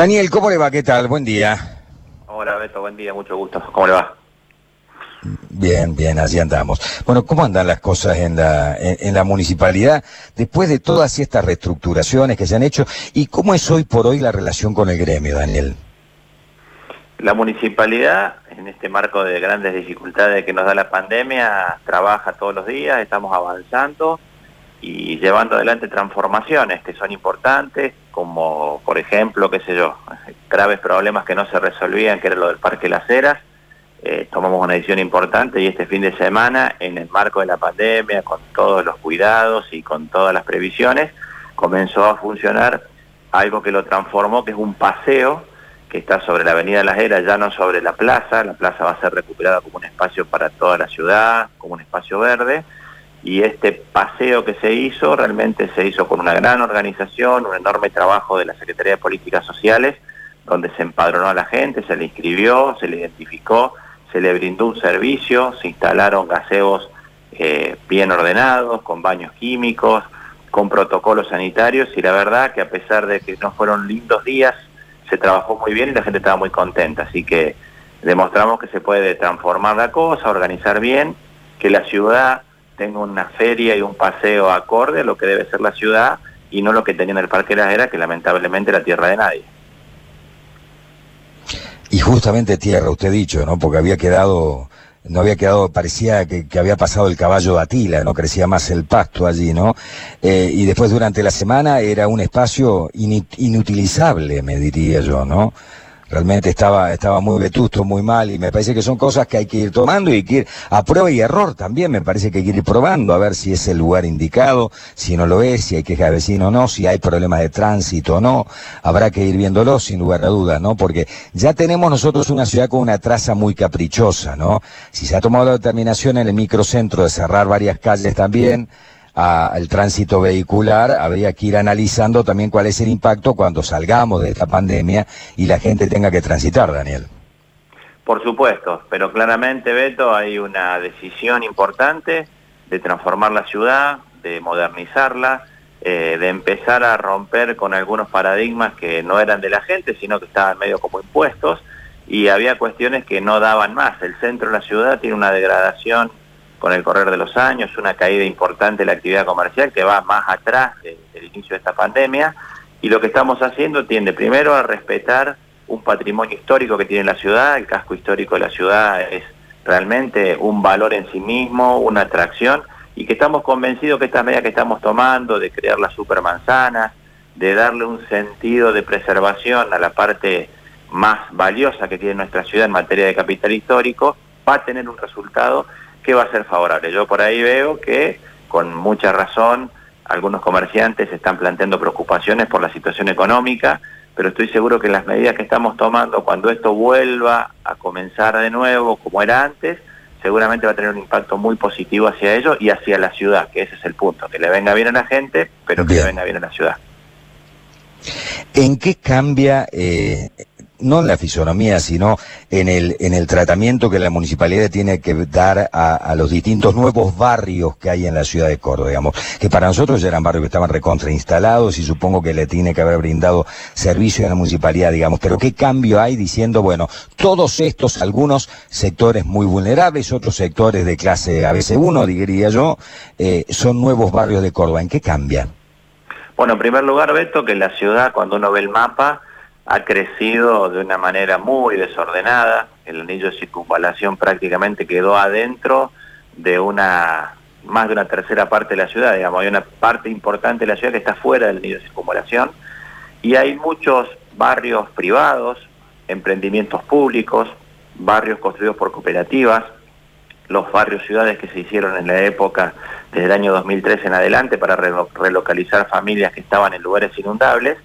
Daniel, ¿cómo le va? ¿Qué tal? Buen día. Hola Beto, buen día, mucho gusto. ¿Cómo le va? Bien, bien, así andamos. Bueno, ¿cómo andan las cosas en la, en, la municipalidad después de todas estas reestructuraciones que se han hecho? ¿Y cómo es hoy por hoy la relación con el gremio, Daniel? La municipalidad, en este marco de grandes dificultades que nos da la pandemia, trabaja todos los días, estamos avanzando y llevando adelante transformaciones que son importantes, como por ejemplo, qué sé yo, graves problemas que no se resolvían, que era lo del Parque Las Heras, eh, tomamos una decisión importante y este fin de semana, en el marco de la pandemia, con todos los cuidados y con todas las previsiones, comenzó a funcionar algo que lo transformó, que es un paseo que está sobre la avenida Las Heras, ya no sobre la plaza, la plaza va a ser recuperada como un espacio para toda la ciudad, como un espacio verde, y este paseo que se hizo realmente se hizo con una gran organización, un enorme trabajo de la Secretaría de Políticas Sociales, donde se empadronó a la gente, se le inscribió, se le identificó, se le brindó un servicio, se instalaron gaseos eh, bien ordenados, con baños químicos, con protocolos sanitarios y la verdad que a pesar de que no fueron lindos días, se trabajó muy bien y la gente estaba muy contenta. Así que demostramos que se puede transformar la cosa, organizar bien, que la ciudad tenga una feria y un paseo acorde a lo que debe ser la ciudad y no lo que tenía en el Parque de la Era, que lamentablemente era tierra de nadie. Y justamente tierra, usted dicho, ¿no? Porque había quedado, no había quedado, parecía que, había pasado el caballo de Atila, ¿no? Crecía más el pasto allí, ¿no? Eh, y después durante la semana era un espacio inutilizable, me diría yo, ¿no? Realmente estaba, estaba muy vetusto, muy mal, y me parece que son cosas que hay que ir tomando y que ir a prueba y error también, me parece que hay que ir probando a ver si es el lugar indicado, si no lo es, si hay queja de vecino o no, si hay problemas de tránsito o no, habrá que ir viéndolo sin lugar a dudas, ¿no? Porque ya tenemos nosotros una ciudad con una traza muy caprichosa, ¿no? Si se ha tomado la determinación en el microcentro de cerrar varias calles también, al tránsito vehicular, habría que ir analizando también cuál es el impacto cuando salgamos de esta pandemia y la gente tenga que transitar, Daniel. Por supuesto, pero claramente, Beto, hay una decisión importante de transformar la ciudad, de modernizarla, eh, de empezar a romper con algunos paradigmas que no eran de la gente, sino que estaban medio como impuestos, y había cuestiones que no daban más. El centro de la ciudad tiene una degradación con el correr de los años, una caída importante de la actividad comercial que va más atrás del inicio de esta pandemia. Y lo que estamos haciendo tiende primero a respetar un patrimonio histórico que tiene la ciudad, el casco histórico de la ciudad es realmente un valor en sí mismo, una atracción y que estamos convencidos que estas medidas que estamos tomando de crear la supermanzana, de darle un sentido de preservación a la parte más valiosa que tiene nuestra ciudad en materia de capital histórico, va a tener un resultado que va a ser favorable. Yo por ahí veo que, con mucha razón, algunos comerciantes están planteando preocupaciones por la situación económica, pero estoy seguro que las medidas que estamos tomando, cuando esto vuelva a comenzar de nuevo como era antes, seguramente va a tener un impacto muy positivo hacia ellos y hacia la ciudad, que ese es el punto, que le venga bien a la gente, pero que le venga bien a la ciudad. ¿En qué cambia eh, no en la fisonomía, sino en el, en el tratamiento que la municipalidad tiene que dar a, los distintos nuevos barrios que hay en la ciudad de Córdoba, digamos, que para nosotros eran barrios que estaban recontrainstalados y supongo que le tiene que haber brindado servicio a la municipalidad, digamos, pero qué cambio hay diciendo, bueno, todos estos, algunos sectores muy vulnerables, otros sectores de clase ABC1, diría yo, eh, son nuevos barrios de Córdoba, ¿en qué cambia? Bueno, en primer lugar, Beto, que la ciudad, cuando uno ve el mapa, ha crecido de una manera muy desordenada, el anillo de circunvalación prácticamente quedó adentro de una más de una tercera parte de la ciudad, digamos, hay una parte importante de la ciudad que está fuera del anillo de circunvalación. Y hay muchos barrios privados, emprendimientos públicos, barrios construidos por cooperativas, los barrios ciudades que se hicieron en la época desde el año 2003 en adelante para relocalizar familias que estaban en lugares inundables,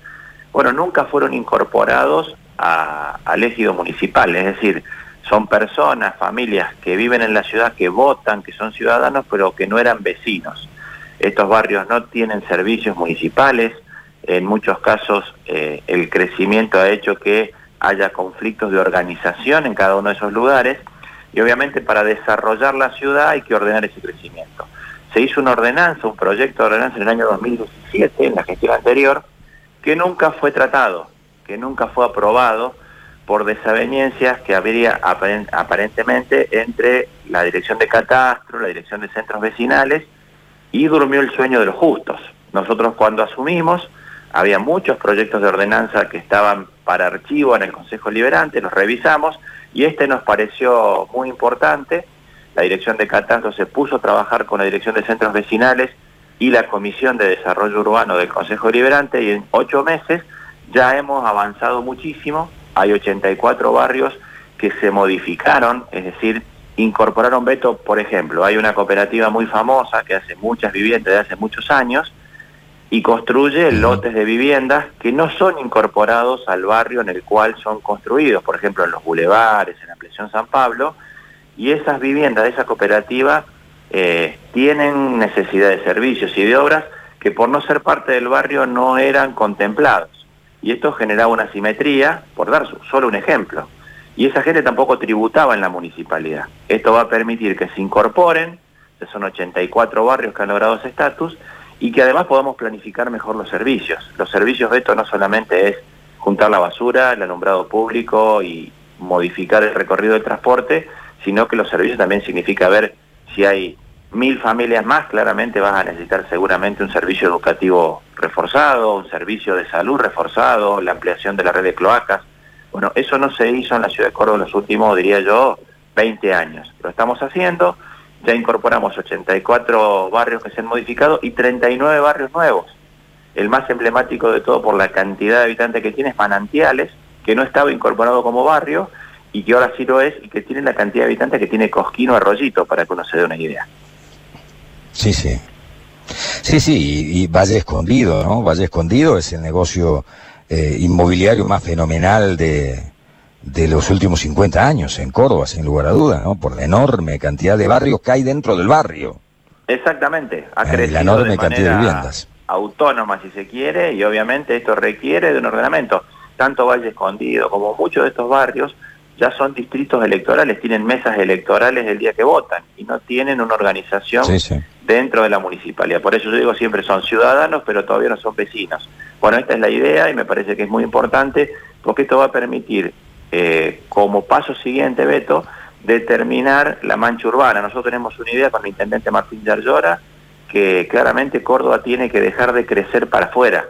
bueno, nunca fueron incorporados al ejido municipal, es decir, son personas, familias que viven en la ciudad, que votan, que son ciudadanos, pero que no eran vecinos. Estos barrios no tienen servicios municipales, en muchos casos eh, el crecimiento ha hecho que haya conflictos de organización en cada uno de esos lugares y obviamente para desarrollar la ciudad hay que ordenar ese crecimiento. Se hizo una ordenanza, un proyecto de ordenanza en el año 2017, en la gestión anterior, que nunca fue tratado. que nunca fue aprobado por desavenencias que habría aparentemente entre la dirección de catastro, la dirección de centros vecinales y durmió el sueño de los justos. Nosotros cuando asumimos había muchos proyectos de ordenanza que estaban para archivo en el Consejo Liberante, los revisamos y este nos pareció muy importante. La dirección de catastro se puso a trabajar con la dirección de centros vecinales y la Comisión de Desarrollo Urbano del Consejo Liberante y en ocho meses ya hemos avanzado muchísimo. Hay 84 barrios que se modificaron, es decir, incorporaron veto, por ejemplo, hay una cooperativa muy famosa que hace muchas viviendas de hace muchos años y construye lotes de viviendas que no son incorporados al barrio en el cual son construidos, por ejemplo, en los bulevares, en la ampliación San Pablo, y esas viviendas de esa cooperativa eh, tienen necesidad de servicios y de obras que por no ser parte del barrio no eran contemplados y esto generaba una simetría, por dar solo un ejemplo. Y esa gente tampoco tributaba en la municipalidad. Esto va a permitir que se incorporen, que son 84 barrios que han logrado ese estatus, y que además podamos planificar mejor los servicios. Los servicios de esto no solamente es juntar la basura, el alumbrado público y modificar el recorrido del transporte, sino que los servicios también significa ver si hay mil familias más, claramente vas a necesitar seguramente un servicio educativo reforzado, un servicio de salud reforzado, la ampliación de la red de cloacas. Bueno, eso no se hizo en la ciudad de Córdoba en los últimos, diría yo, 20 años. Lo estamos haciendo, ya incorporamos 84 barrios que se han modificado y 39 barrios nuevos. El más emblemático de todo por la cantidad de habitantes que tiene es Manantiales, que no estaba incorporado como barrio y que ahora sí lo es y que tiene la cantidad de habitantes que tiene Cosquino Arroyito, para que uno se dé una idea. Sí, sí. Sí, sí, y, Valle Escondido, ¿no? Valle Escondido es el negocio eh, inmobiliario más fenomenal de, de los últimos 50 años en Córdoba, sin lugar a duda, ¿no? Por la enorme cantidad de barrios que hay dentro del barrio. Exactamente, ha eh, crecido la enorme cantidad de viviendas. Autónoma, si se quiere, y obviamente esto requiere de un ordenamiento. Tanto Valle Escondido como muchos de estos barrios ya son distritos electorales, tienen mesas electorales el día que votan y no tienen una organización dentro de la municipalidad. Por eso yo digo siempre son ciudadanos, pero todavía no son vecinos. Bueno, esta es la idea y me parece que es muy importante porque esto va a permitir, eh, como paso siguiente, Beto, determinar la mancha urbana. Nosotros tenemos una idea con el intendente Martín Yarlora que claramente Córdoba tiene que dejar de crecer para afuera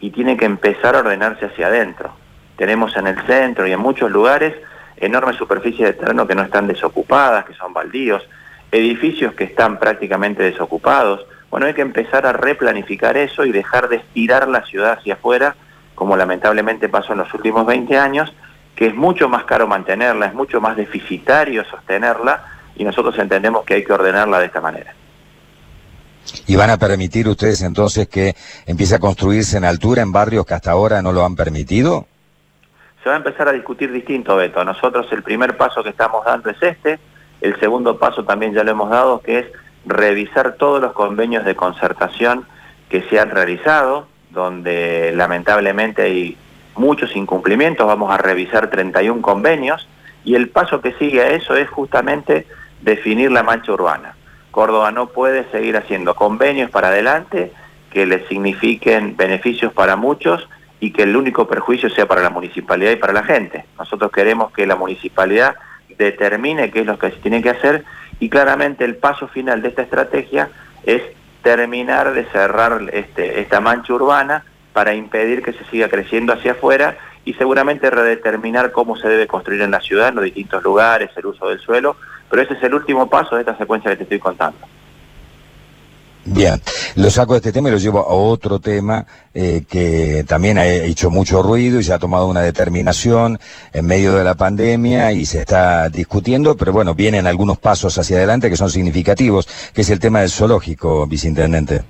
y tiene que empezar a ordenarse hacia adentro. Tenemos en el centro y en muchos lugares enormes superficies de terreno que no están desocupadas, que son baldíos, edificios que están prácticamente desocupados. Bueno, hay que empezar a replanificar eso y dejar de estirar la ciudad hacia afuera, como lamentablemente pasó en los últimos 20 años, que es mucho más caro mantenerla, es mucho más deficitario sostenerla, y nosotros entendemos que hay que ordenarla de esta manera. ¿Y van a permitir ustedes entonces que empiece a construirse en altura en barrios que hasta ahora no lo han permitido? Se va a empezar a discutir distinto, Beto. Nosotros el primer paso que estamos dando es este, el segundo paso también ya lo hemos dado, que es revisar todos los convenios de concertación que se han realizado, donde lamentablemente hay muchos incumplimientos, vamos a revisar 31 convenios, y el paso que sigue a eso es justamente definir la mancha urbana. Córdoba no puede seguir haciendo convenios para adelante que le signifiquen beneficios para muchos y que el único perjuicio sea para la municipalidad y para la gente. Nosotros queremos que la municipalidad determine qué es lo que se tiene que hacer y claramente el paso final de esta estrategia es terminar de cerrar este, esta mancha urbana para impedir que se siga creciendo hacia afuera y seguramente redeterminar cómo se debe construir en la ciudad, en los distintos lugares, el uso del suelo, pero ese es el último paso de esta secuencia que te estoy contando. Bien, lo saco de este tema y lo llevo a otro tema eh, que también ha hecho mucho ruido y se ha tomado una determinación en medio de la pandemia y se está discutiendo, pero bueno, vienen algunos pasos hacia adelante que son significativos, que es el tema del zoológico, viceintendente.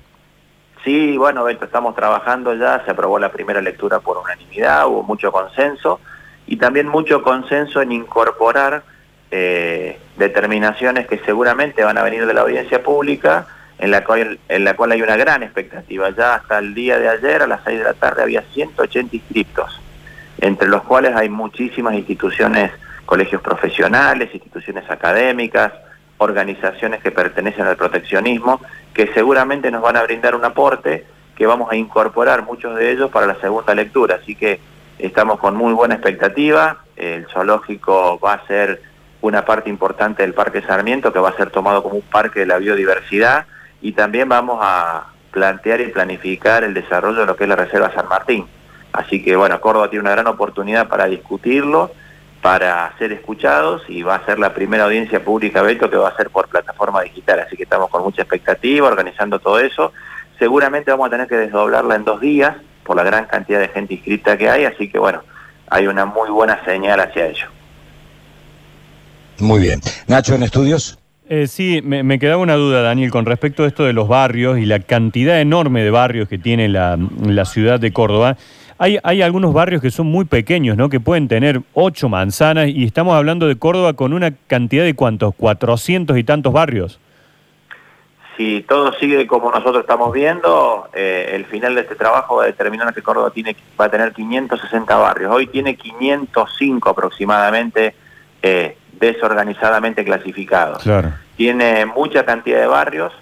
Sí, bueno, estamos trabajando ya, se aprobó la primera lectura por unanimidad, hubo mucho consenso y también mucho consenso en incorporar eh, determinaciones que seguramente van a venir de la audiencia pública, en la, cual, en la cual hay una gran expectativa. Ya hasta el día de ayer, a las 6 de la tarde, había 180 inscriptos, entre los cuales hay muchísimas instituciones, colegios profesionales, instituciones académicas, organizaciones que pertenecen al proteccionismo, que seguramente nos van a brindar un aporte que vamos a incorporar muchos de ellos para la segunda lectura. Así que estamos con muy buena expectativa, el zoológico va a ser una parte importante del Parque Sarmiento que va a ser tomado como un parque de la biodiversidad y también vamos a plantear y planificar el desarrollo de lo que es la Reserva San Martín. Así que bueno, Córdoba tiene una gran oportunidad para discutirlo, para ser escuchados y va a ser la primera audiencia pública, Beto, que va a ser por plataforma digital. Así que estamos con mucha expectativa, organizando todo eso. Seguramente vamos a tener que desdoblarla en dos días por la gran cantidad de gente inscrita que hay, así que bueno, hay una muy buena señal hacia ello. Muy bien. Nacho, ¿en estudios? Eh, sí, me, quedaba una duda, Daniel, con respecto a esto de los barrios y la cantidad enorme de barrios que tiene la, ciudad de Córdoba. Hay, hay, algunos barrios que son muy pequeños, ¿no? Que pueden tener ocho manzanas y estamos hablando de Córdoba con una cantidad de cuántos, cuatrocientos y tantos barrios. Si todo sigue como nosotros estamos viendo, eh, el final de este trabajo va a determinar que Córdoba tiene, va a tener 560 barrios. Hoy tiene 505 aproximadamente eh, desorganizadamente clasificados. Tiene mucha cantidad de barrios,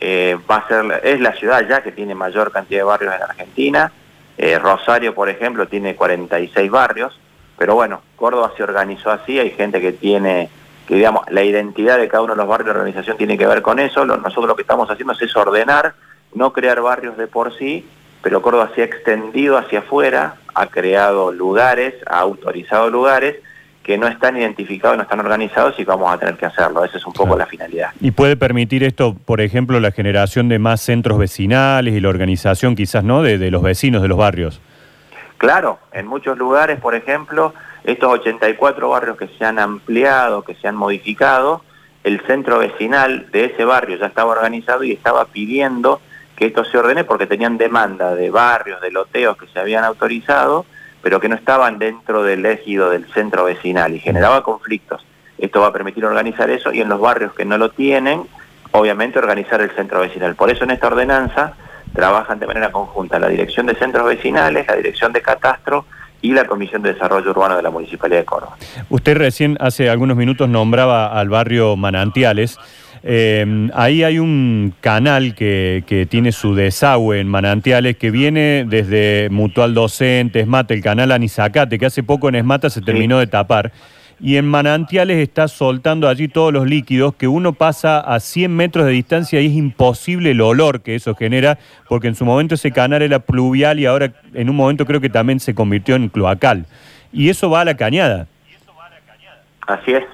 eh, va a ser, es la ciudad ya que tiene mayor cantidad de barrios en Argentina. Eh, Rosario, por ejemplo, tiene 46 barrios, pero bueno, Córdoba se organizó así, hay gente que tiene, que digamos, la identidad de cada uno de los barrios de organización tiene que ver con eso. nosotros lo que estamos haciendo es ordenar, no crear barrios de por sí, pero Córdoba se ha extendido hacia afuera, ha creado lugares, ha autorizado lugares, que no están identificados, no están organizados y vamos a tener que hacerlo. Esa es un poco la finalidad. ¿Y puede permitir esto, por ejemplo, la generación de más centros vecinales y la organización quizás, ¿no?, de, los vecinos de los barrios. Claro, en muchos lugares, por ejemplo, estos 84 barrios que se han ampliado, que se han modificado, el centro vecinal de ese barrio ya estaba organizado y estaba pidiendo que esto se ordene porque tenían demanda de barrios, de loteos que se habían autorizado pero que no estaban dentro del ejido del centro vecinal y generaba conflictos. Esto va a permitir organizar eso y en los barrios que no lo tienen, obviamente organizar el centro vecinal. Por eso en esta ordenanza trabajan de manera conjunta la Dirección de Centros Vecinales, la Dirección de Catastro y la Comisión de Desarrollo Urbano de la Municipalidad de Córdoba. Usted recién hace algunos minutos nombraba al barrio Manantiales. Eh, ahí hay un canal que, tiene su desagüe en Manantiales que viene desde Mutual Docente, Esmata, el canal Anisacate, que hace poco en Esmata se terminó de tapar. Y en Manantiales está soltando allí todos los líquidos que uno pasa a 100 metros de distancia y es imposible el olor que eso genera, porque en su momento ese canal era pluvial y ahora en un momento creo que también se convirtió en cloacal. Y eso va a la cañada. Así es.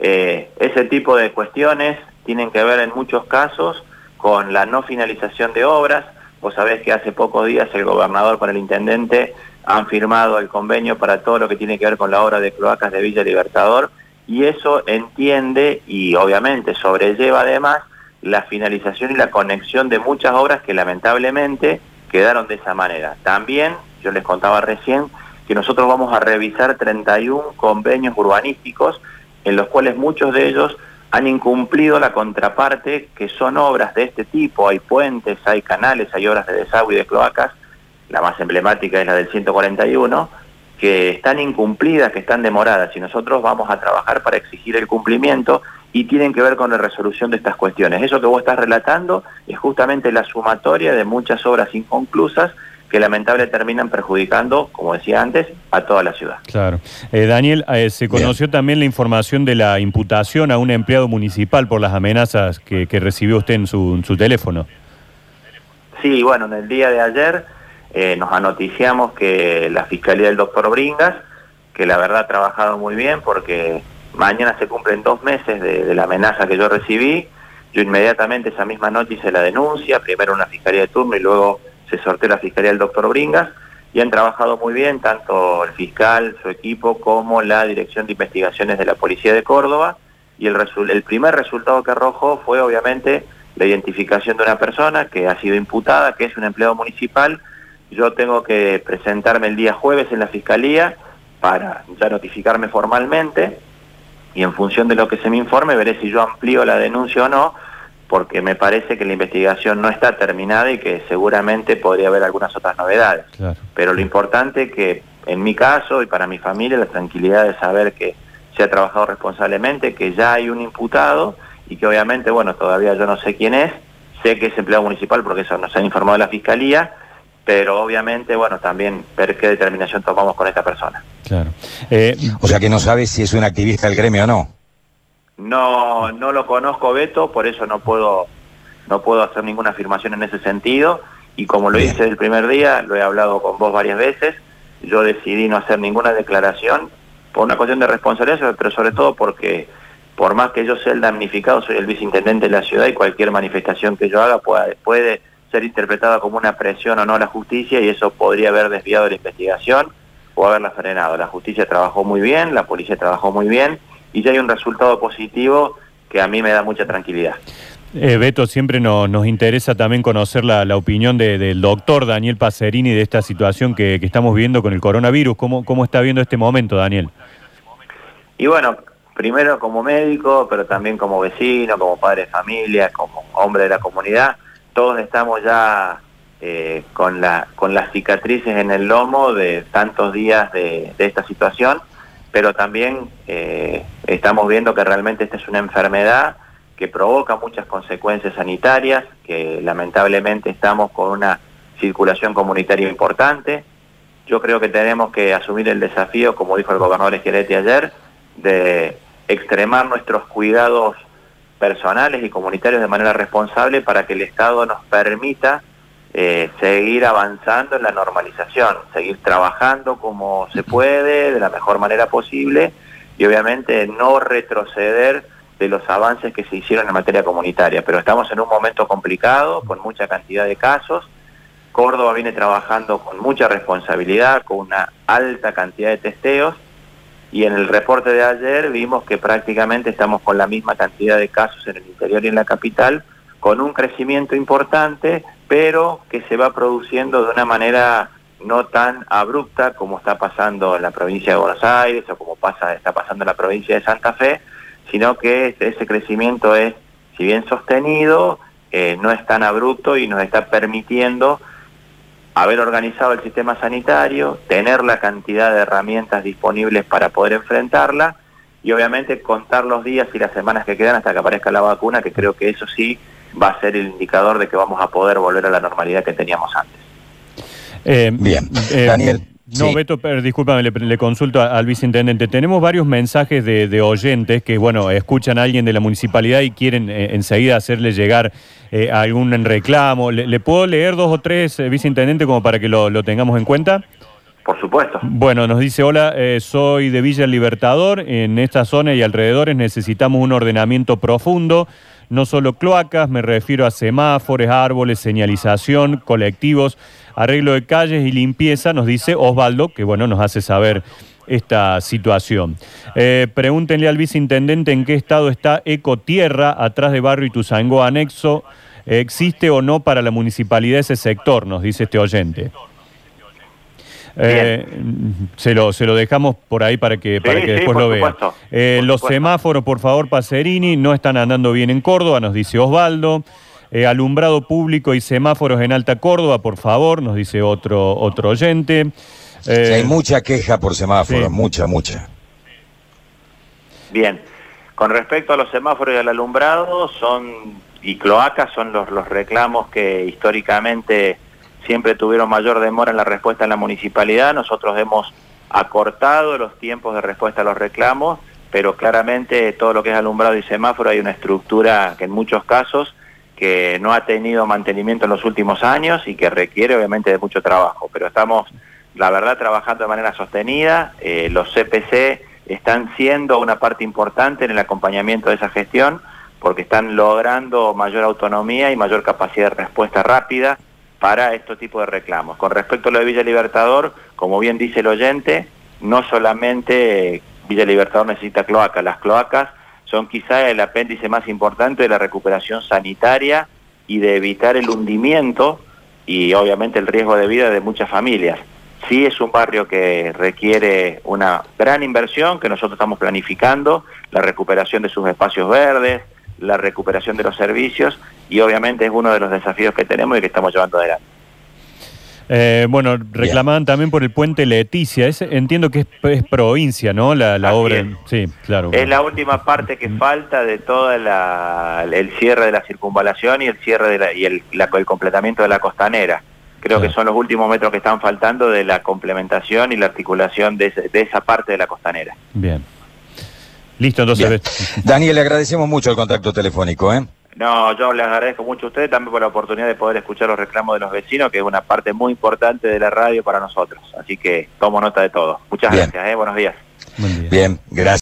Eh, ese tipo de cuestiones tienen que ver en muchos casos con la no finalización de obras. Vos sabés que hace pocos días el gobernador con el intendente han firmado el convenio para todo lo que tiene que ver con la obra de cloacas de Villa Libertador y eso entiende y obviamente sobrelleva además la finalización y la conexión de muchas obras que lamentablemente quedaron de esa manera. También, yo les contaba recién, que nosotros vamos a revisar 31 convenios urbanísticos en los cuales muchos de ellos han incumplido la contraparte, que son obras de este tipo, hay puentes, hay canales, hay obras de desagüe y de cloacas, la más emblemática es la del 141, que están incumplidas, que están demoradas, y nosotros vamos a trabajar para exigir el cumplimiento y tienen que ver con la resolución de estas cuestiones. Eso que vos estás relatando es justamente la sumatoria de muchas obras inconclusas que lamentablemente terminan perjudicando, como decía antes, a toda la ciudad. Claro. Eh, Daniel, eh, se conoció también la información de la imputación a un empleado municipal por las amenazas que, recibió usted en su, teléfono. Sí, bueno, en el día de ayer eh, nos anoticiamos que la Fiscalía del doctor Bringas, que la verdad ha trabajado muy bien porque mañana se cumplen dos meses de, de la amenaza que yo recibí, yo inmediatamente esa misma noche hice la denuncia, primero una Fiscalía de turno y luego se sorteó la Fiscalía del doctor Bringas y han trabajado muy bien tanto el fiscal, su equipo, como la Dirección de Investigaciones de la Policía de Córdoba y el, primer resultado que arrojó fue obviamente la identificación de una persona que ha sido imputada, que es un empleado municipal. Yo tengo que presentarme el día jueves en la Fiscalía para ya notificarme formalmente y en función de lo que se me informe veré si yo amplío la denuncia o no, porque me parece que la investigación no está terminada y que seguramente podría haber algunas otras novedades. Pero lo importante es que en mi caso y para mi familia la tranquilidad de saber que se ha trabajado responsablemente, que ya hay un imputado y que obviamente, bueno, todavía yo no sé quién es, sé que es empleado municipal porque eso nos ha informado la Fiscalía, pero obviamente, bueno, también ver qué determinación tomamos con esta persona. Claro. Eh, o sea que no sabes si es un activista del gremio o no. No, no lo conozco, Beto, por eso no puedo, no puedo hacer ninguna afirmación en ese sentido. Y como lo hice el primer día, lo he hablado con vos varias veces, yo decidí no hacer ninguna declaración por una cuestión de responsabilidad, pero sobre todo porque por más que yo sea el damnificado, soy el viceintendente de la ciudad y cualquier manifestación que yo haga puede, puede ser interpretada como una presión o no a la justicia y eso podría haber desviado la investigación o haberla frenado. La justicia trabajó muy bien, la policía trabajó muy bien y ya hay un resultado positivo que a mí me da mucha tranquilidad. Eh, Beto, siempre nos interesa también conocer la, opinión del doctor Daniel Pacerini de esta situación que, estamos viendo con el coronavirus. ¿Cómo, ¿Cómo está viendo este momento, Daniel? Y bueno, primero como médico, pero también como vecino, como padre de familia, como hombre de la comunidad todos estamos ya eh, con, la, con las cicatrices en el lomo de tantos días de, esta situación, pero también eh, estamos viendo que realmente esta es una enfermedad que provoca muchas consecuencias sanitarias, que lamentablemente estamos con una circulación comunitaria importante. Yo creo que tenemos que asumir el desafío, como dijo el gobernador Esquilete ayer, de extremar nuestros cuidados personales y comunitarios de manera responsable para que el Estado nos permita eh, seguir avanzando en la normalización, seguir trabajando como se puede, de la mejor manera posible y obviamente no retroceder de los avances que se hicieron en materia comunitaria. Pero estamos en un momento complicado, con mucha cantidad de casos. Córdoba viene trabajando con mucha responsabilidad, con una alta cantidad de testeos y en el reporte de ayer vimos que prácticamente estamos con la misma cantidad de casos en el interior y en la capital, con un crecimiento importante, pero que se va produciendo de una manera no tan abrupta como está pasando en la provincia de Buenos Aires o como pasa, está pasando en la provincia de Santa Fe, sino que ese crecimiento es, si bien sostenido, eh, no es tan abrupto y nos está permitiendo haber organizado el sistema sanitario, tener la cantidad de herramientas disponibles para poder enfrentarla y obviamente contar los días y las semanas que quedan hasta que aparezca la vacuna, que creo que eso sí va a ser el indicador de que vamos a poder volver a la normalidad que teníamos antes. Eh, Bien, eh, Daniel. No, Beto, pero, discúlpame, le, consulto al viceintendente. Tenemos varios mensajes de, oyentes que, bueno, escuchan a alguien de la municipalidad y quieren eh, enseguida hacerle llegar eh, algún reclamo. ¿Le, puedo leer dos o tres, eh, viceintendente, como para que lo, tengamos en cuenta? Por supuesto. Bueno, nos dice, hola, soy de Villa Libertador. En esta zona y alrededores necesitamos un ordenamiento profundo no solo cloacas, me refiero a semáforos, árboles, señalización, colectivos, arreglo de calles y limpieza, nos dice Osvaldo, que bueno, nos hace saber esta situación. Eh, pregúntenle al viceintendente en qué estado está Ecotierra, atrás de Barrio Ituzango Anexo. ¿Existe o no para la municipalidad ese sector? Nos dice este oyente. Eh, se, lo, se lo dejamos por ahí para que, para que después lo vea. Eh, los semáforos, por favor, Pacerini, no están andando bien en Córdoba, nos dice Osvaldo. Eh, alumbrado público y semáforos en Alta Córdoba, por favor, nos dice otro, otro oyente. hay mucha queja por semáforos, mucha, mucha. Bien, con respecto a los semáforos y al alumbrado, son y cloacas son los, los reclamos que históricamente siempre tuvieron mayor demora en la respuesta en la municipalidad. Nosotros hemos acortado los tiempos de respuesta a los reclamos, pero claramente todo lo que es alumbrado y semáforo hay una estructura que en muchos casos que no ha tenido mantenimiento en los últimos años y que requiere obviamente de mucho trabajo. Pero estamos, la verdad, trabajando de manera sostenida. Eh, los CPC están siendo una parte importante en el acompañamiento de esa gestión porque están logrando mayor autonomía y mayor capacidad de respuesta rápida para este tipo de reclamos. Con respecto a lo de Villa Libertador, como bien dice el oyente, no solamente Villa Libertador necesita cloacas, las cloacas son quizá el apéndice más importante de la recuperación sanitaria y de evitar el hundimiento y obviamente el riesgo de vida de muchas familias. Sí es un barrio que requiere una gran inversión que nosotros estamos planificando, la recuperación de sus espacios verdes, la recuperación de los servicios y obviamente es uno de los desafíos que tenemos y que estamos llevando adelante. Eh, bueno, reclamaban también por el puente Leticia. entiendo que es, provincia, ¿no? La, obra. Sí, claro. Es la última parte que falta de todo el cierre de la circunvalación y el cierre de y el, el completamiento de la costanera. creo Claro. que son los últimos metros que están faltando de la complementación y la articulación de, ese- de esa parte de la costanera. Bien. Listo, entonces. Bien. Daniel, le agradecemos mucho el contacto telefónico, ¿eh? No, yo les agradezco mucho a ustedes también por la oportunidad de poder escuchar los reclamos de los vecinos, que es una parte muy importante de la radio para nosotros. Así que tomo nota de todo. Muchas Bien. gracias, ¿eh? buenos días. Buen día. Bien, gracias.